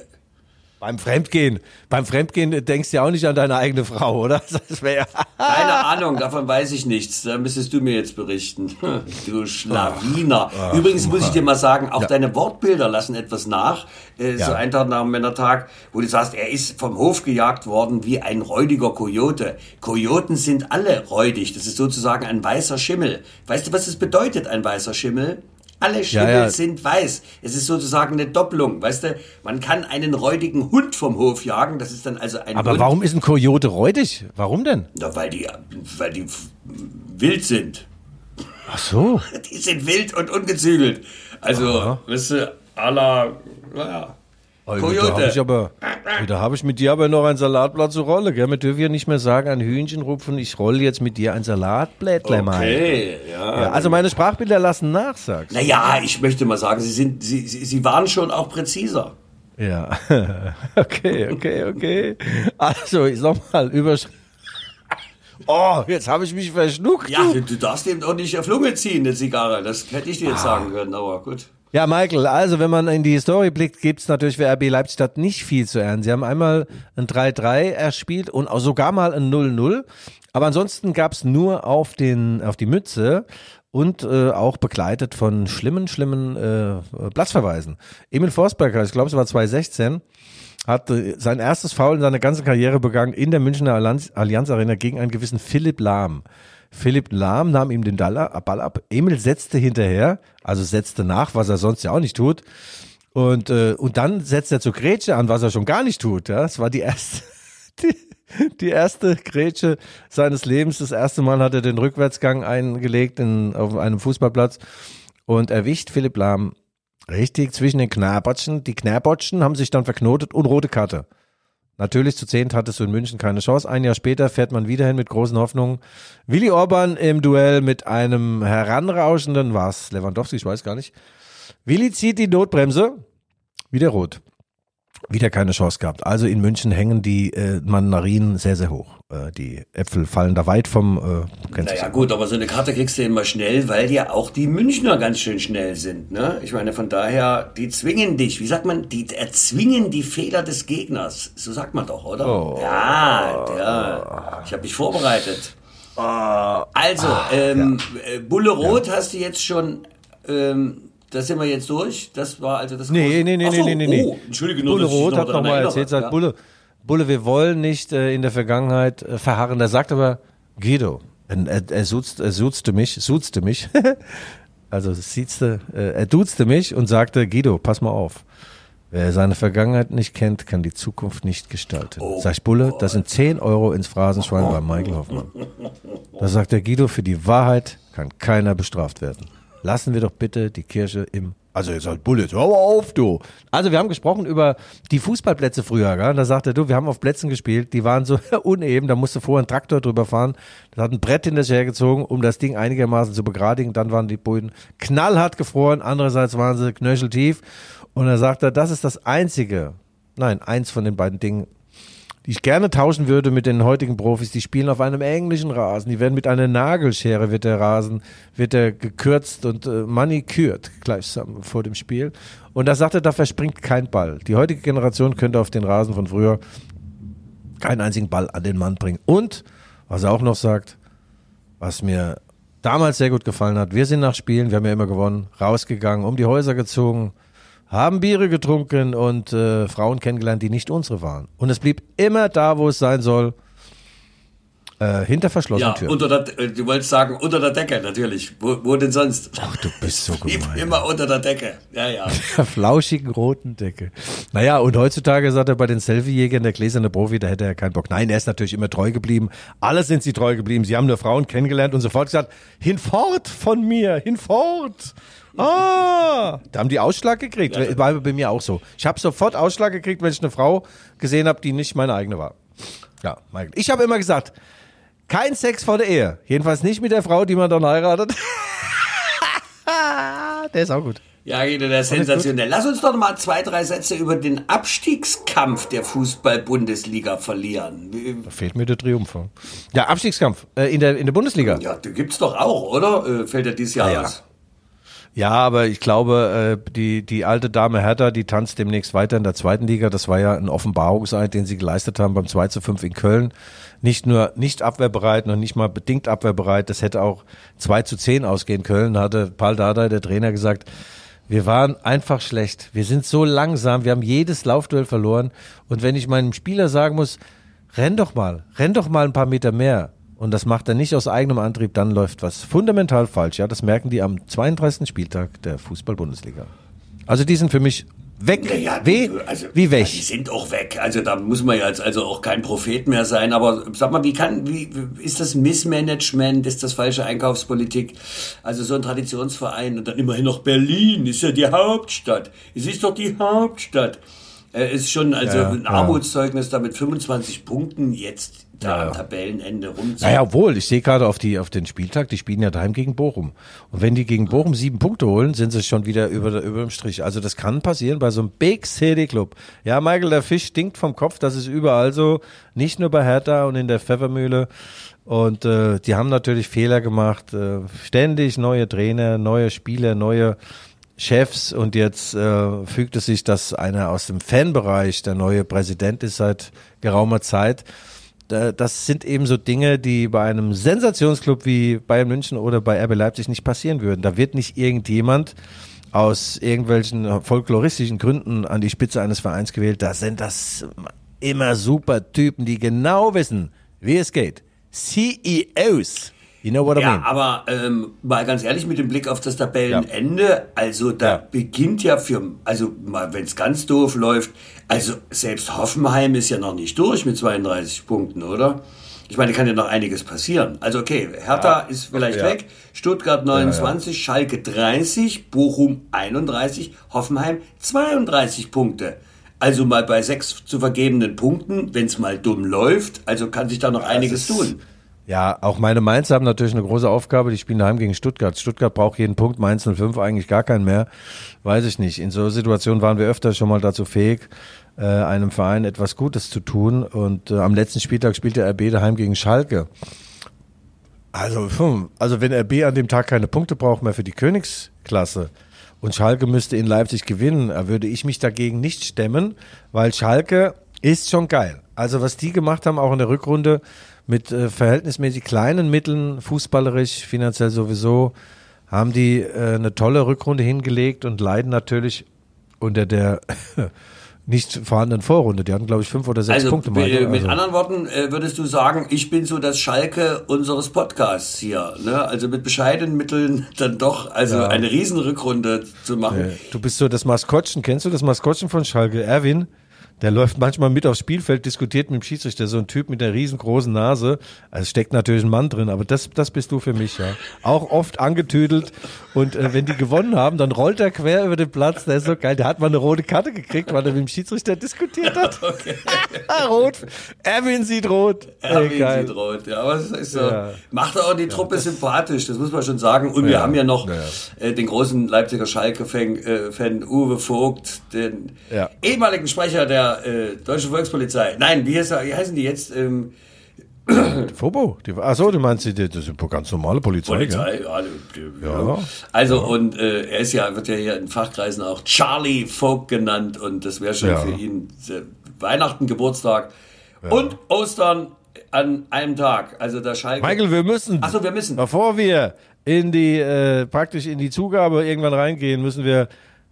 beim Fremdgehen, beim Fremdgehen denkst du ja auch nicht an deine eigene Frau, oder? Keine Ahnung, davon weiß ich nichts. Da müsstest du mir jetzt berichten. Du Schlawiner. Ach, Übrigens muss ich dir mal sagen, auch ja. deine Wortbilder lassen etwas nach. Äh, ja. So ein Tag nach dem Männertag, wo du sagst, er ist vom Hof gejagt worden wie ein räudiger Kojote. Kojoten sind alle räudig. Das ist sozusagen ein weißer Schimmel. Weißt du, was es bedeutet, ein weißer Schimmel? Alle Schimmel ja, ja. sind weiß. Es ist sozusagen eine Doppelung. Weißt du, man kann einen räudigen Hund vom Hof jagen. Das ist dann also ein Aber Hund. warum ist ein Kojote räudig? Warum denn? Na, weil die, weil die wild sind. Ach so. Die sind wild und ungezügelt. Also, Aha. weißt du, à la, naja. Da habe ich aber, da habe ich mit dir aber noch ein Salatblatt zur Rolle, gell? Wir dürfen ja nicht mehr sagen, ein Hühnchen rupfen, ich rolle jetzt mit dir ein Salatblättler mal. Okay, ja, ja. Also meine Sprachbilder lassen nach, sagst du. Naja, ich möchte mal sagen, sie sind, sie, sie, waren schon auch präziser. Ja, okay, okay, okay. Also, ich sag mal, Überschrift. Oh, jetzt habe ich mich verschluckt. Ja, du. du darfst eben auch nicht auf Lunge ziehen, eine Zigarre. Das hätte ich dir jetzt ah. sagen können, aber gut. Ja, Michael, also wenn man in die Historie blickt, gibt es natürlich für RB Leipzig nicht viel zu ehren. Sie haben einmal ein 3-3 erspielt und sogar mal ein 0-0. Aber ansonsten gab es nur auf, den, auf die Mütze und äh, auch begleitet von schlimmen, schlimmen äh, Platzverweisen. Emil Forsberger, ich glaube es war 2016, hat äh, sein erstes Foul in seiner ganzen Karriere begangen in der Münchner Allianz, Allianz Arena gegen einen gewissen Philipp Lahm. Philipp Lahm nahm ihm den Ball ab. Emil setzte hinterher, also setzte nach, was er sonst ja auch nicht tut. Und, äh, und dann setzt er zur Grätsche an, was er schon gar nicht tut. Ja? Das war die erste, die, die erste Grätsche seines Lebens. Das erste Mal hat er den Rückwärtsgang eingelegt in, auf einem Fußballplatz und erwischt Philipp Lahm richtig zwischen den Knabotschen. Die Knabotschen haben sich dann verknotet und rote Karte. Natürlich zu zehnt hattest du in München keine Chance. Ein Jahr später fährt man wieder hin mit großen Hoffnungen. Willi Orban im Duell mit einem heranrauschenden, was Lewandowski, ich weiß gar nicht. Willi zieht die Notbremse, wieder rot wieder keine Chance gehabt. Also in München hängen die äh, Mandarinen sehr, sehr hoch. Äh, die Äpfel fallen da weit vom. Äh, naja, gut, aber so eine Karte kriegst du immer schnell, weil ja auch die Münchner ganz schön schnell sind. Ne? Ich meine, von daher, die zwingen dich. Wie sagt man? Die erzwingen die Fehler des Gegners. So sagt man doch, oder? Oh. Ja, ja. Ich habe mich vorbereitet. Oh. Also, ähm, ja. Äh, Bulle Rot ja. hast du jetzt schon. Ähm, das sind wir jetzt durch. Das war also das. Nee, nee, nee, so, nee, nee, nee. Oh, Entschuldige nur, Bulle Roth hat nochmal erzählt, sagt ja. Bulle, Bulle, wir wollen nicht äh, in der Vergangenheit äh, verharren. Er sagt aber, Guido, er, er, er, suzt, er suzte mich, suzte mich. also siezte, äh, er duzte mich und sagte, Guido, pass mal auf. Wer seine Vergangenheit nicht kennt, kann die Zukunft nicht gestalten. Oh, Sag ich, Bulle, das sind 10 Euro ins Phrasenschwein bei Michael Hoffmann. Da sagt der Guido, für die Wahrheit kann keiner bestraft werden lassen wir doch bitte die Kirche im also jetzt halt Bullet, hör auf, du. Also wir haben gesprochen über die Fußballplätze früher, gell? da sagte du, wir haben auf Plätzen gespielt, die waren so uneben, da musste vorher ein Traktor drüber fahren, das hat ein Brett hinter sich hergezogen, um das Ding einigermaßen zu begradigen, dann waren die Böden knallhart gefroren, andererseits waren sie knöcheltief und er sagte, das ist das einzige, nein, eins von den beiden Dingen, die ich gerne tauschen würde mit den heutigen Profis. Die spielen auf einem englischen Rasen. Die werden mit einer Nagelschere wird der Rasen, wird der gekürzt und äh, manikürt gleichsam vor dem Spiel. Und da sagt er, da verspringt kein Ball. Die heutige Generation könnte auf den Rasen von früher keinen einzigen Ball an den Mann bringen. Und, was er auch noch sagt, was mir damals sehr gut gefallen hat. Wir sind nach Spielen, wir haben ja immer gewonnen, rausgegangen, um die Häuser gezogen, haben Biere getrunken und äh, Frauen kennengelernt, die nicht unsere waren. Und es blieb immer da, wo es sein soll. Äh, hinter verschlossenen Ja, Türen. unter der, äh, du wolltest sagen, unter der Decke, natürlich. Wo, wo denn sonst? Ach, du bist so gemein. Immer unter der Decke. Ja, ja. der flauschigen roten Decke. Naja, und heutzutage sagt er bei den Selfie-Jägern, der gläserne Profi, da hätte er keinen Bock. Nein, er ist natürlich immer treu geblieben. Alle sind sie treu geblieben. Sie haben nur Frauen kennengelernt und sofort gesagt, hinfort von mir, hinfort. Ah, da haben die Ausschlag gekriegt. War bei mir auch so. Ich habe sofort Ausschlag gekriegt, wenn ich eine Frau gesehen habe, die nicht meine eigene war. Ja, Michael. Ich habe immer gesagt, kein Sex vor der Ehe. Jedenfalls nicht mit der Frau, die man dann heiratet. der ist auch gut. Ja, Guido, der ist sensationell. Lass uns doch mal zwei, drei Sätze über den Abstiegskampf der Fußball-Bundesliga verlieren. Da fehlt mir der Triumph. Ja, Abstiegskampf äh, in, der, in der Bundesliga. Ja, die gibt's doch auch, oder? Äh, fällt ja dieses Jahr Ja, ja. aus. Ja, aber ich glaube, äh, die, die alte Dame Hertha, die tanzt demnächst weiter in der zweiten Liga. Das war ja ein Offenbarungseid, den sie geleistet haben beim 2 zu 5 in Köln. Nicht nur nicht abwehrbereit, noch nicht mal bedingt abwehrbereit. Das hätte auch 2 zu 10 ausgehen können. Hatte Paul Dardai, der Trainer, gesagt, wir waren einfach schlecht. Wir sind so langsam. Wir haben jedes Laufduell verloren. Und wenn ich meinem Spieler sagen muss, renn doch mal, renn doch mal ein paar Meter mehr. Und das macht er nicht aus eigenem Antrieb, dann läuft was fundamental falsch. Ja, das merken die am 32. Spieltag der Fußball-Bundesliga. Also die sind für mich weg. Naja, wie, die- also, wie Ja, weg. die sind auch weg. Also da muss man ja jetzt also auch kein Prophet mehr sein. Aber sag mal, wie kann, wie ist das Missmanagement? Ist das falsche Einkaufspolitik? Also so ein Traditionsverein und dann immerhin noch Berlin ist ja die Hauptstadt. Es ist doch die Hauptstadt. Äh, ist schon also Ja, ein ja. Armutszeugnis, da mit 25 Punkten jetzt da Ja, am Tabellenende rumzu. Naja, obwohl, ich sehe gerade auf, die, auf den Spieltag, die spielen ja daheim gegen Bochum. Und wenn die gegen Bochum sieben Punkte holen, sind sie schon wieder über, über dem Strich. Also das kann passieren bei so einem Big City Club. Ja, Michael, der Fisch stinkt vom Kopf, das ist überall so. Nicht nur bei Hertha und in der Pfeffermühle. Und äh, die haben natürlich Fehler gemacht. Äh, ständig neue Trainer, neue Spieler, neue Chefs und jetzt äh, fügt es sich, dass einer aus dem Fanbereich der neue Präsident ist seit geraumer Zeit. Da- Das sind eben so Dinge, die bei einem Sensationsclub wie Bayern München oder bei RB Leipzig nicht passieren würden. Da wird nicht irgendjemand aus irgendwelchen folkloristischen Gründen an die Spitze eines Vereins gewählt. Da sind das immer super Typen, die genau wissen, wie es geht. CEOs. You know what I Ja, mean? aber ähm, mal ganz ehrlich mit dem Blick auf das Tabellenende, also da Ja. beginnt ja für, also mal wenn es ganz doof läuft, also selbst Hoffenheim ist ja noch nicht durch mit 32 Punkten, oder? Ich meine, kann ja noch einiges passieren. Also okay, Hertha ist vielleicht Ja. weg, Stuttgart 29, Schalke 30, Bochum 31, Hoffenheim 32 Punkte. Also mal bei sechs zu vergebenen Punkten, wenn es mal dumm läuft, also kann sich da noch einiges tun. Ja, auch meine Mainz haben natürlich eine große Aufgabe. Die spielen daheim gegen Stuttgart. Stuttgart braucht jeden Punkt, Mainz 05 eigentlich gar keinen mehr. Weiß ich nicht. In so Situationen waren wir öfter schon mal dazu fähig, äh, einem Verein etwas Gutes zu tun. Und äh, am letzten Spieltag spielt der RB daheim gegen Schalke. Also, also wenn RB an dem Tag keine Punkte braucht mehr für die Königsklasse und Schalke müsste in Leipzig gewinnen, äh, würde ich mich dagegen nicht stemmen, weil Schalke ist schon geil. Also was die gemacht haben, auch in der Rückrunde mit äh, verhältnismäßig kleinen Mitteln, fußballerisch, finanziell sowieso, haben die äh, eine tolle Rückrunde hingelegt und leiden natürlich unter der nicht vorhandenen Vorrunde. Die hatten, glaube ich, fünf oder sechs Also, Punkte. mit, Michael. mit Also- anderen Worten äh, würdest du sagen, ich bin so das Schalke unseres Podcasts hier. Ne? Also mit bescheidenen Mitteln dann doch also Ja. eine Riesenrückrunde zu machen. Du bist so das Maskottchen. Kennst du das Maskottchen von Schalke? Erwin? Der läuft manchmal mit aufs Spielfeld, diskutiert mit dem Schiedsrichter, so ein Typ mit einer riesengroßen Nase. Also steckt natürlich ein Mann drin, aber das, das bist du für mich, ja. Auch oft angetüdelt. Und äh, wenn die gewonnen haben, dann rollt er quer über den Platz. Der ist so geil. Der hat mal eine rote Karte gekriegt, weil er mit dem Schiedsrichter diskutiert hat. rot. Erwin sieht rot. Ey, Erwin geil. sieht rot. Ja, aber es ist so, Ja. macht auch die Truppe sympathisch, das muss man schon sagen. Und wir Ja. haben ja noch Ja. äh, den großen Leipziger Schalke-Fan äh, Uwe Vogt, den Ja. ehemaligen Sprecher der äh, Deutschen Volkspolizei. Nein, wie, heißt er, wie heißen die jetzt? Ähm, Fobo. Die, ach so, du meinst, die, das ist eine ganz normale Polizei? Polizei, ja, die- Ja. Also und äh, er ist ja, wird ja hier in Fachkreisen auch Charlie Vogt genannt und das wäre schon Ja. für ihn äh, Weihnachten, Geburtstag und Ostern an einem Tag. Also der Schalke. Michael, wir müssen. Ach so, wir müssen. Bevor wir in die, äh, praktisch in die Zugabe irgendwann reingehen, müssen wir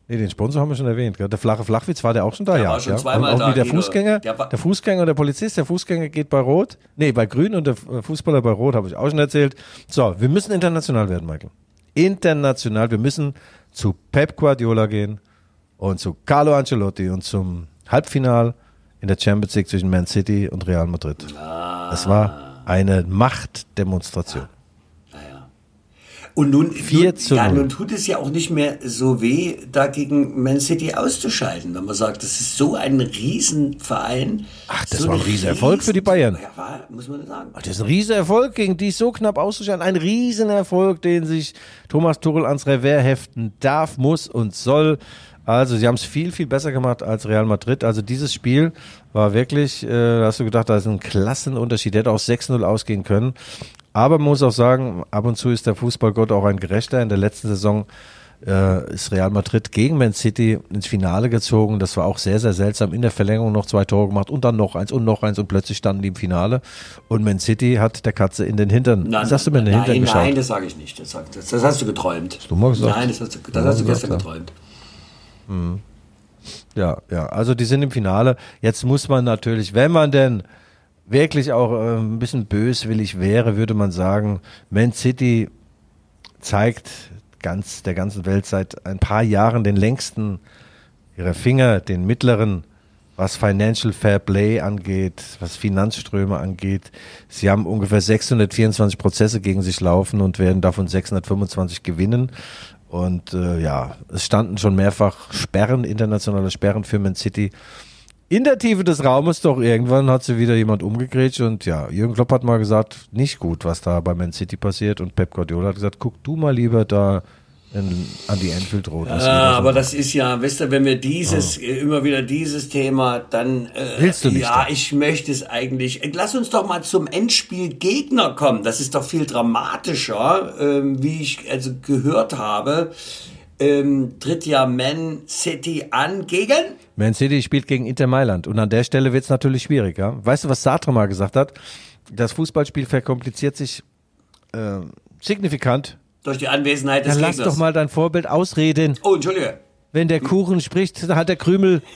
Nee, den Sponsor haben wir schon erwähnt. Der flache Flachwitz war der auch schon da, Der ja. war schon ja. zweimal und auch da, wie der Guido. Fußgänger, Der der, Fußgänger und der Polizist, der Fußgänger geht bei Rot, nee, bei Grün und der äh, Fußballer bei Rot, habe ich auch schon erzählt. So, wir müssen international werden, Michael. International, wir müssen zu Pep Guardiola gehen und zu Carlo Ancelotti und zum Halbfinal in der Champions League zwischen Man City und Real Madrid. Das war eine Machtdemonstration. Und nun, 4 nun, zu ja, 0. nun tut es ja auch nicht mehr so weh, da gegen Man City auszuscheiden, wenn man sagt, das ist so ein Riesenverein. Ach, das so war ein Riesenerfolg für die Bayern. Ja, war, muss man sagen. Das ist ein Riesenerfolg, gegen die so knapp auszuscheiden. Ein Riesenerfolg, den sich Thomas Tuchel ans Revers heften darf, muss und soll. Also, sie haben es viel, viel besser gemacht als Real Madrid. Also, dieses Spiel war wirklich, äh, da hast du gedacht, da ist ein Klassenunterschied. Der hätte auch 6-0 ausgehen können. Aber man muss auch sagen, ab und zu ist der Fußballgott auch ein Gerechter. In der letzten Saison äh, ist Real Madrid gegen Man City ins Finale gezogen. Das war auch sehr, sehr seltsam. In der Verlängerung noch zwei Tore gemacht und dann noch eins und noch eins und plötzlich standen die im Finale. Und Man City hat der Katze in den Hintern. Nein, Was hast du mir in den nein, Hintern geschaut? Nein, das sage ich nicht. Das, das, das hast du geträumt. du mal gesagt? Nein, das hast du, das Ja, hast du gesagt, gestern ja. geträumt. Ja, ja. Also die sind im Finale. Jetzt muss man natürlich, wenn man denn wirklich auch äh, ein bisschen böswillig wäre, würde man sagen, Man City zeigt ganz der ganzen Welt seit ein paar Jahren den längsten ihrer Finger, den mittleren, was Financial Fair Play angeht, was Finanzströme angeht. Sie haben ungefähr 624 Prozesse gegen sich laufen und werden davon 625 gewinnen. Und äh, ja, es standen schon mehrfach Sperren, internationale Sperren für Man City. In der Tiefe des Raumes doch irgendwann hat sie wieder jemand umgegrätscht und ja, Jürgen Klopp hat mal gesagt, nicht gut, was da bei Man City passiert und Pep Guardiola hat gesagt, guck du mal lieber da in, an die Enfield Road. da so aber das ist ja, weißt du, wenn wir dieses, äh, immer wieder dieses Thema, dann, äh, Willst du nicht, ja, dann? ich möchte es eigentlich. Äh, Lass uns doch mal zum Endspiel Gegner kommen. Das ist doch viel dramatischer, ähm, wie ich also gehört habe. Ähm, tritt ja Man City an gegen? Man City spielt gegen Inter Mailand und an der Stelle wird es natürlich schwierig. Ja? Weißt du, was Sartre mal gesagt hat? Das Fußballspiel verkompliziert sich äh, signifikant. Durch die Anwesenheit des Dann lass Gegners. doch mal dein Vorbild ausreden. Oh, Entschuldige. Wenn der Kuchen spricht, dann hat der Krümel.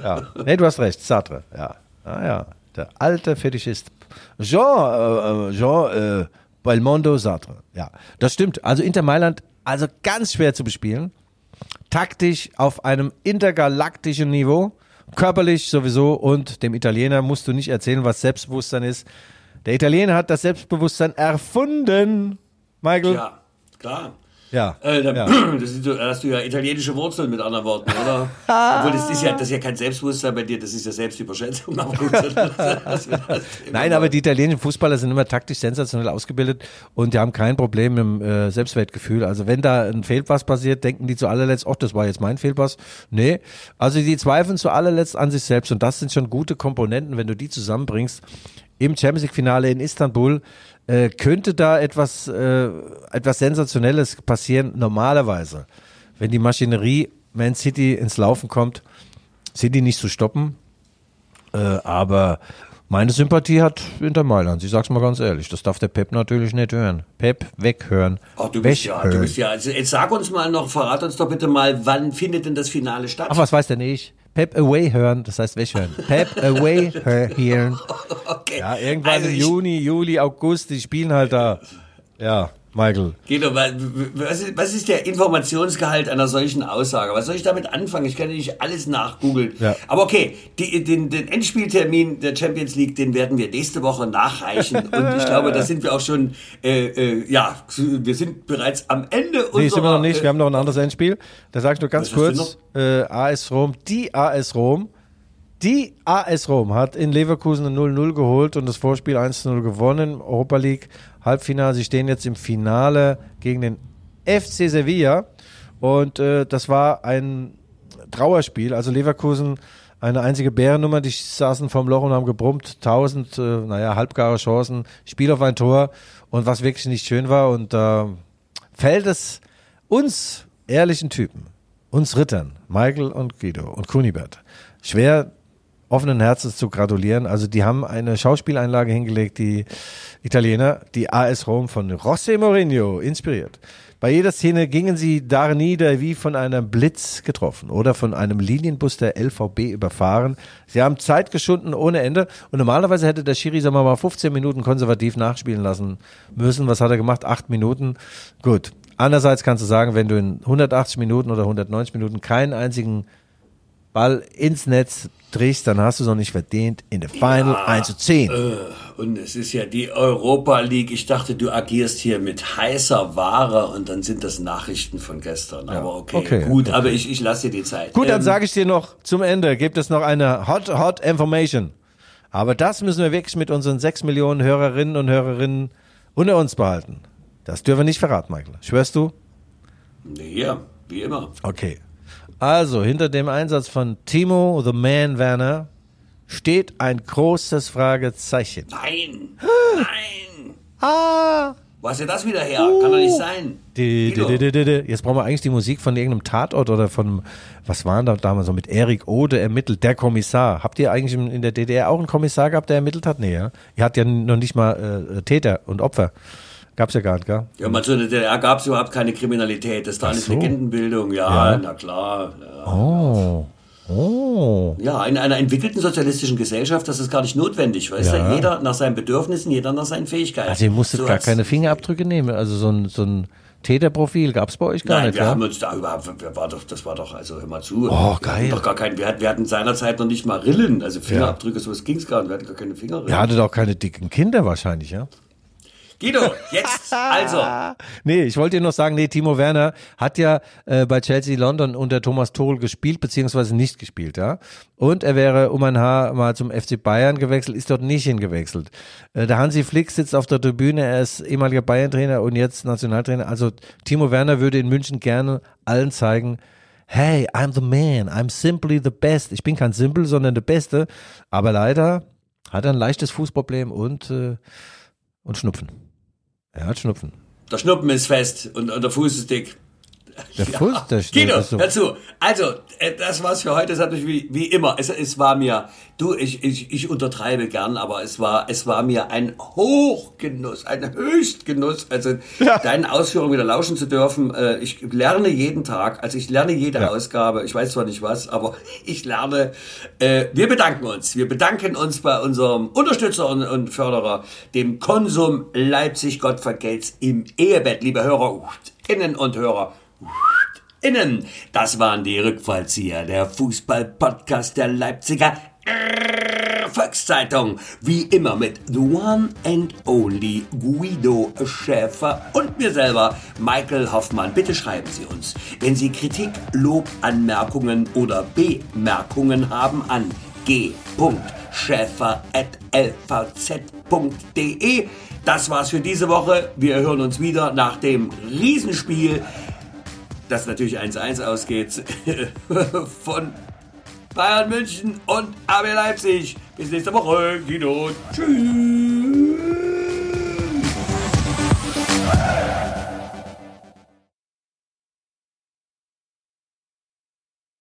Ja, nee, du hast recht, Sartre. Ja, ah, ja. der alte Fetischist. Jean, äh, Jean äh, Belmondo Sartre. Ja, das stimmt. Also Inter Mailand, also ganz schwer zu bespielen. Taktisch auf einem intergalaktischen Niveau. Körperlich sowieso und dem Italiener musst du nicht erzählen, was Selbstbewusstsein ist. Der Italiener hat das Selbstbewusstsein erfunden. Michael? Ja, klar. Ja. Äh, da, ja. das da hast du ja italienische Wurzeln mit anderen Worten, oder? Obwohl, das ist, ja, das ist ja kein Selbstbewusstsein bei dir, das ist ja Selbstüberschätzung. Aber gut, das- das- Nein, aber die italienischen Fußballer sind immer taktisch sensationell ausgebildet und die haben kein Problem im äh, Selbstwertgefühl. Also wenn da ein Fehlpass passiert, denken die zu allerletzt, ach, das war jetzt mein Fehlpass. Nee, also die zweifeln zu allerletzt an sich selbst und das sind schon gute Komponenten, wenn du die zusammenbringst. Im Champions League Finale in Istanbul äh, könnte da etwas, äh, etwas Sensationelles passieren, normalerweise. Wenn die Maschinerie Man City ins Laufen kommt, sind die nicht zu stoppen. Äh, aber meine Sympathie hat Inter Mailand. Ich sag's mal ganz ehrlich. Das darf der Pep natürlich nicht hören. Pep, weghören. Ach, du bist ja, du bist ja. Also jetzt sag uns mal noch, verrat uns doch bitte mal, wann findet denn das Finale statt? Ach, was weiß der nicht? Pep away hören, das heißt weghören. Pep away hören. okay. Ja, irgendwann Also im Juni, Juli, August, die spielen halt da. Ja, Michael. Guido, wa- was ist, was ist der Informationsgehalt einer solchen Aussage? Was soll ich damit anfangen? Ich kann ja nicht alles nachgoogeln. Ja. Aber okay, die, den, den Endspieltermin der Champions League, den werden wir nächste Woche nachreichen. Und ich glaube, da sind wir auch schon, äh, äh, ja, wir sind bereits am Ende unserer... Nee, sind wir noch nicht. äh, Wir haben noch ein anderes Endspiel. Da sag ich nur ganz kurz. Äh, AS Rom, die AS Rom, die AS Rom hat in Leverkusen ein 0-0 geholt und das Vorspiel 1-0 gewonnen. Europa League Halbfinale. Sie stehen jetzt im Finale gegen den FC Sevilla. Und äh, das war ein Trauerspiel. Also Leverkusen eine einzige Bärennummer, die saßen vorm Loch und haben gebrummt. 1000, äh, naja, halbgare Chancen, Spiel auf ein Tor und was wirklich nicht schön war. Und da fällt es uns ehrlichen Typen, uns Rittern, Michael und Guido und Kunibert, schwer offenen Herzens zu gratulieren. Also die haben eine Schauspieleinlage hingelegt, die Italiener, die AS Rom von José Mourinho inspiriert. Bei jeder Szene gingen sie da nieder wie von einem Blitz getroffen oder von einem Linienbus der LVB überfahren. Sie haben Zeit geschunden ohne Ende und normalerweise hätte der Schiri, sagen wir mal, 15 Minuten konservativ nachspielen lassen müssen. Was hat er gemacht? Acht Minuten. Gut. Andererseits kannst du sagen, wenn du in 180 Minuten oder 190 Minuten keinen einzigen Ball ins Netz trichst, dann hast du es noch nicht verdient in der Final ja, 1 zu 10. Äh, und es ist ja die Europa League. Ich dachte, du agierst hier mit heißer Ware und dann sind das Nachrichten von gestern. Ja, aber okay, okay gut, okay. aber ich, ich lasse dir die Zeit. Gut, ähm, dann sage ich dir noch zum Ende, gibt es noch eine Hot, Hot Information. Aber das müssen wir wirklich mit unseren 6 Millionen Hörerinnen und Hörerinnen unter uns behalten. Das dürfen wir nicht verraten, Michael. Schwörst du? Nee, ja, wie immer. Okay. Also, hinter dem Einsatz von Timo the Man Werner steht ein großes Fragezeichen. Nein! Nein! ah! Hast du das wieder her? Uh. Kann doch nicht sein. Die, die, die, Jetzt brauchen wir eigentlich die Musik von irgendeinem Tatort oder von, was waren da damals so mit Erik Ode ermittelt, der Kommissar. Habt ihr eigentlich in der DDR auch einen Kommissar gehabt, der ermittelt hat? Nee, ja? Ihr habt ja noch nicht mal äh, Täter und Opfer. Gab's ja gar nicht, gell? Ja, so in der DDR gab es überhaupt keine Kriminalität. Das war eine so. Legendenbildung, ja, ja, na klar. Ja. Oh. Oh. Ja, in einer entwickelten sozialistischen Gesellschaft, das ist gar nicht notwendig, weißt ja. du? Jeder nach seinen Bedürfnissen, jeder nach seinen Fähigkeiten. Also ihr musstet so gar keine Fingerabdrücke nehmen, also so ein, so ein Täterprofil gab es bei euch gar Nein, nicht. wir ja? haben uns da überhaupt, war doch, das war doch, also hör mal zu. Oh, geil. Wir, doch gar kein, wir, hatten, wir hatten seinerzeit noch nicht mal Rillen, also Fingerabdrücke, ja. sowas ging es gar nicht, wir hatten gar keine Fingerrillen. Ihr hattet auch keine dicken Kinder wahrscheinlich, ja? Guido, jetzt, also. nee, ich wollte dir noch sagen, nee, Timo Werner hat ja äh, bei Chelsea London unter Thomas Tuchel gespielt, beziehungsweise nicht gespielt, ja. Und er wäre um ein Haar mal zum FC Bayern gewechselt, ist dort nicht hingewechselt. Äh, der Hansi Flick sitzt auf der Tribüne, er ist ehemaliger Bayern-Trainer und jetzt Nationaltrainer. Also Timo Werner würde in München gerne allen zeigen, hey, I'm the man, I'm simply the best. Ich bin kein Simple, sondern der Beste. Aber leider hat er ein leichtes Fußproblem und, äh, und Schnupfen. Er hat Schnupfen. Der Schnupfen ist fest und, und der Fuß ist dick. Der ja. Fuß, der Kino, so. dazu. Also, äh, das war's für heute. Es hat mich wie, wie immer. Es, es war mir, du, ich, ich, ich untertreibe gern, aber es war, es war mir ein Hochgenuss, ein Höchstgenuss, also ja. deinen Ausführungen wieder lauschen zu dürfen. Äh, ich lerne jeden Tag, also ich lerne jede ja. Ausgabe. Ich weiß zwar nicht was, aber ich lerne. Äh, wir bedanken uns. Wir bedanken uns bei unserem Unterstützer und, und Förderer, dem Konsum Leipzig Gott vergelt's im Ehebett, liebe Hörer, Innen und Hörer innen. Das waren die Rückfallzieher, der Fußball-Podcast der Leipziger Volkszeitung. Wie immer mit The One and Only Guido Schäfer und mir selber, Michael Hoffmann. Bitte schreiben Sie uns, wenn Sie Kritik, Lob, Anmerkungen oder Bemerkungen haben an g.schäfer.lvz.de. Das war's für diese Woche. Wir hören uns wieder nach dem Riesenspiel das natürlich 1-1 ausgeht von Bayern München und AB Leipzig. Bis nächste Woche. Guido. Tschüss.